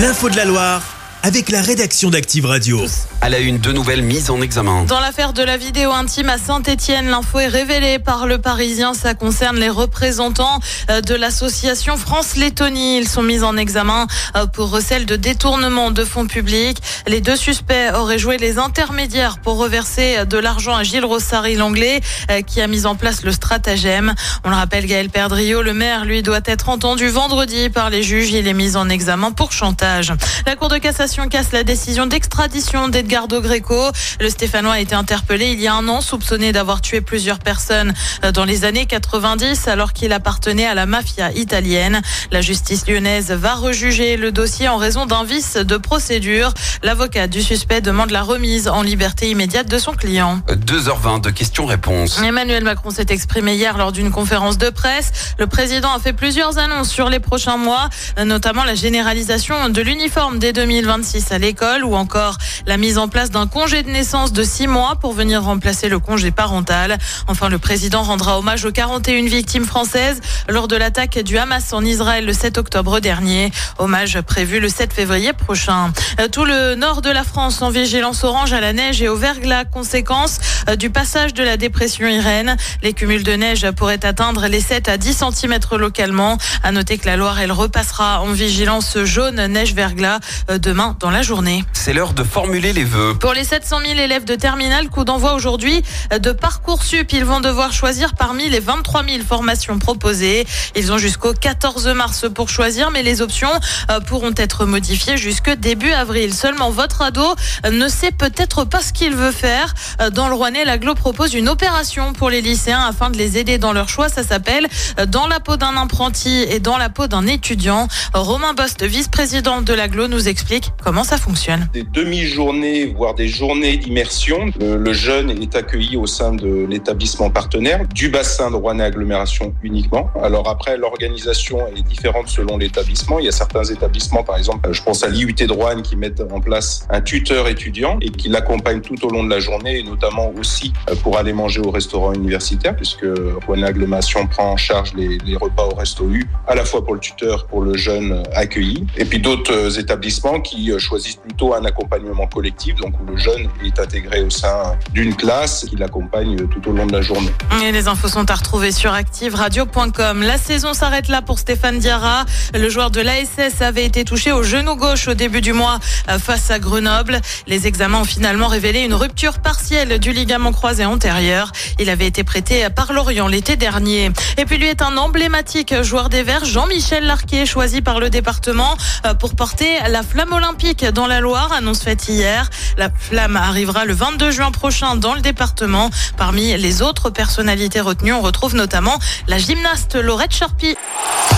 L'info de la Loire avec la rédaction d'Active Radio. À la une, deux nouvelles mises en examen. Dans l'affaire de la vidéo intime à Saint-Etienne, l'info est révélée par le Parisien. Ça concerne les représentants euh, de l'association France-Lettonie. Ils sont mis en examen euh, pour recel de détournement de fonds publics. Les deux suspects auraient joué les intermédiaires pour reverser euh, de l'argent à Gilles Rossari l'anglais qui a mis en place le stratagème. On le rappelle, Gaël Perdriau, le maire, lui, doit être entendu vendredi par les juges. Il est mis en examen pour chantage. La Cour de cassation casse la décision d'extradition d'Edgardo Greco. Le Stéphanois a été interpellé il y a un an, soupçonné d'avoir tué plusieurs personnes euh, dans les années 90 alors qu'il appartenait à la mafia italienne. La justice lyonnaise va rejuger le dossier en raison d'un vice de procédure. L'avocat du suspect demande la remise en liberté immédiate de son client. 2h20 de questions-réponses. Emmanuel Macron s'est exprimé hier lors d'une conférence de presse. Le président a fait plusieurs annonces sur les prochains mois, notamment la généralisation de l'uniforme dès 2020 à l'école ou encore la mise en place d'un congé de naissance de six mois pour venir remplacer le congé parental. Enfin, le président rendra hommage aux 41 victimes françaises lors de l'attaque du Hamas en Israël le 7 octobre dernier. Hommage prévu le 7 février prochain. Euh, tout le nord de la France en vigilance orange à la neige et au verglas, conséquence euh, du passage de la dépression Irène. Les cumuls de neige pourraient atteindre les 7 à 10 cm localement. À noter que la Loire, elle repassera en vigilance jaune neige-verglas euh, demain dans la journée. C'est l'heure de formuler les vœux. Pour les 700 000 élèves de terminale, coup d'envoi aujourd'hui de Parcoursup. Ils vont devoir choisir parmi les 23 000 formations proposées. Ils ont jusqu'au 14 mars pour choisir, mais les options euh, pourront être modifiées jusque début avril. Seulement, votre ado ne sait peut-être pas ce qu'il veut faire. Euh, dans le Rouennais, l'aglo propose une opération pour les lycéens afin de les aider dans leur choix. Ça s'appelle euh, Dans la peau d'un apprenti et dans la peau d'un étudiant. Romain Bost, vice-président de l'aglo, nous explique comment ça fonctionne. Des demi-journées, voire des journées d'immersion. Le, jeune est accueilli au sein de l'établissement partenaire, du bassin de Rouen agglomération uniquement. Alors après, l'organisation est différente selon l'établissement. Il y a certains établissements, par exemple, je pense à l'IUT de Rouen, qui mettent en place un tuteur étudiant et qui l'accompagne tout au long de la journée, et notamment aussi euh, pour aller manger au restaurant universitaire, puisque Rouen agglomération prend en charge les, les repas au resto U, à la fois pour le tuteur, pour le jeune accueilli. Et puis d'autres euh, établissements qui euh, choisissent plutôt un accompagnement collectif, donc où le jeune est intégré au sein d'une classe qui l'accompagne tout au long de la journée. Les infos sont à retrouver sur activeradio.com. La saison s'arrête là pour Stéphane Diarra. Le joueur de l'ASS avait été touché au genou gauche au début du mois euh, face à Grenoble. Les examens ont finalement révélé une rupture partielle du ligament croisé antérieur. Il avait été prêté par Lorient l'été dernier. Et puis lui est un emblématique joueur des Verts, Jean-Michel Larquet, choisi par le département euh, pour porter la flamme olympique dans la Loire, annonce faite hier. La flamme arrivera le 22 juin prochain dans le département. Parmi les autres personnalités retenues, on retrouve notamment la gymnaste Laurette Charpy.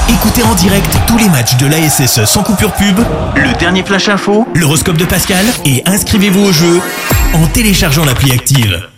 Écoutez en direct tous les matchs de l'ASSE sans coupure pub, le dernier flash info, l'horoscope de Pascal et inscrivez-vous au jeu en téléchargeant l'appli active.